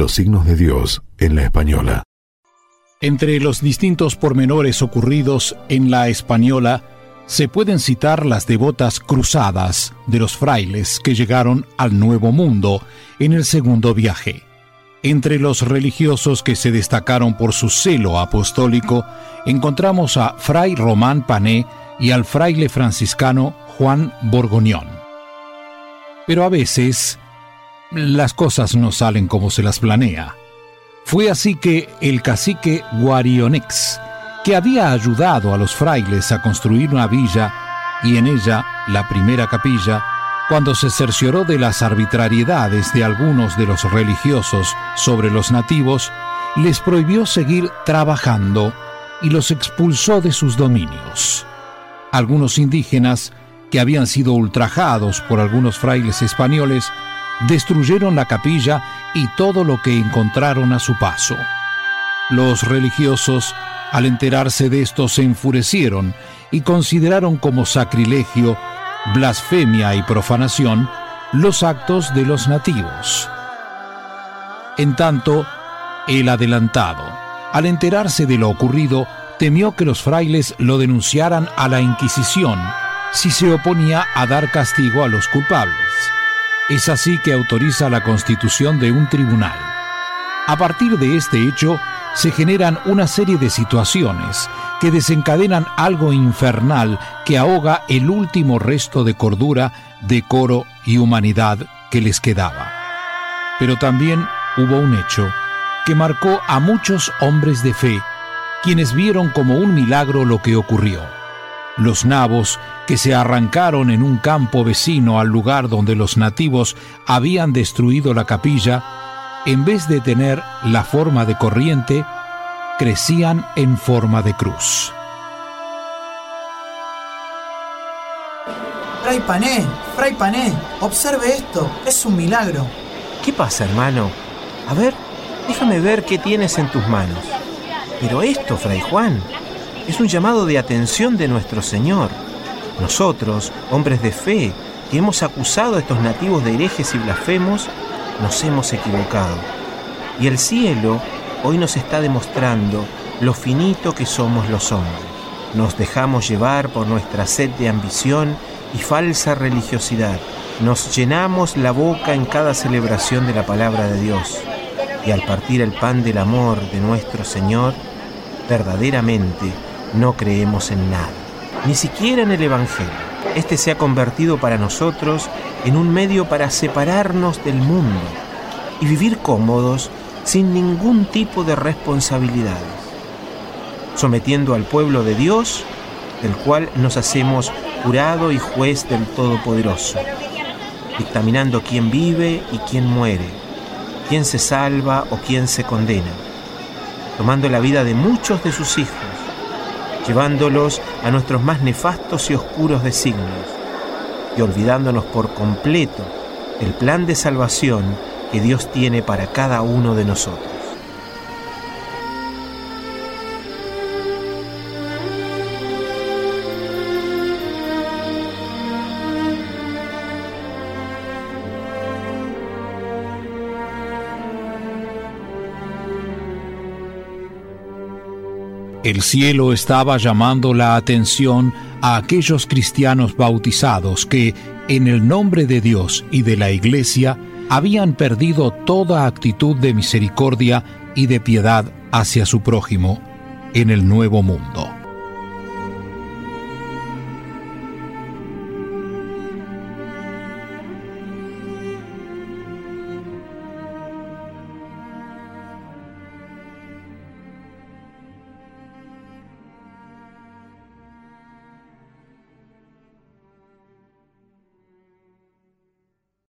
Los signos de Dios en la Española. Entre los distintos pormenores ocurridos en la Española, se pueden citar las devotas cruzadas de los frailes que llegaron al Nuevo Mundo en el segundo viaje. Entre los religiosos que se destacaron por su celo apostólico, encontramos a Fray Román Pané y al fraile franciscano Juan Borgoñón. Pero a veces las cosas no salen como se las planea. Fue así que el cacique Guarionex, que había ayudado a los frailes a construir una villa y en ella la primera capilla, cuando se cercioró de las arbitrariedades de algunos de los religiosos sobre los nativos, les prohibió seguir trabajando y los expulsó de sus dominios. Algunos indígenas, que habían sido ultrajados por algunos frailes españoles, destruyeron la capilla y todo lo que encontraron a su paso. Los religiosos al enterarse de esto se enfurecieron y consideraron como sacrilegio, blasfemia y profanación los actos de los nativos. En tanto, el adelantado, al enterarse de lo ocurrido, temió que los frailes lo denunciaran a la Inquisición si se oponía a dar castigo a los culpables. Es así que autoriza la constitución de un tribunal. A partir de este hecho, se generan una serie de situaciones que desencadenan algo infernal que ahoga el último resto de cordura, decoro y humanidad que les quedaba. Pero también hubo un hecho que marcó a muchos hombres de fe, quienes vieron como un milagro lo que ocurrió. Los nabos que se arrancaron en un campo vecino al lugar donde los nativos habían destruido la capilla, en vez de tener la forma de corriente, crecían en forma de cruz. Fray Pané, Fray Pané, observe esto, es un milagro. ¿Qué pasa, hermano? A ver, déjame ver qué tienes en tus manos. Pero esto, Fray Juan, es un llamado de atención de nuestro Señor. Nosotros, hombres de fe, que hemos acusado a estos nativos de herejes y blasfemos, nos hemos equivocado. Y el cielo hoy nos está demostrando lo finito que somos los hombres. Nos dejamos llevar por nuestra sed de ambición y falsa religiosidad. Nos llenamos la boca en cada celebración de la palabra de Dios. Y al partir el pan del amor de nuestro Señor, verdaderamente no creemos en nada, ni siquiera en el Evangelio. Este se ha convertido para nosotros en un medio para separarnos del mundo y vivir cómodos sin ningún tipo de responsabilidades, sometiendo al pueblo de Dios, del cual nos hacemos jurado y juez del Todopoderoso, dictaminando quién vive y quién muere, quién se salva o quién se condena, tomando la vida de muchos de sus hijos, llevándolos a nuestros más nefastos y oscuros designios, y olvidándonos por completo el plan de salvación que Dios tiene para cada uno de nosotros. El cielo estaba llamando la atención a aquellos cristianos bautizados que, en el nombre de Dios y de la Iglesia, habían perdido toda actitud de misericordia y de piedad hacia su prójimo en el nuevo mundo.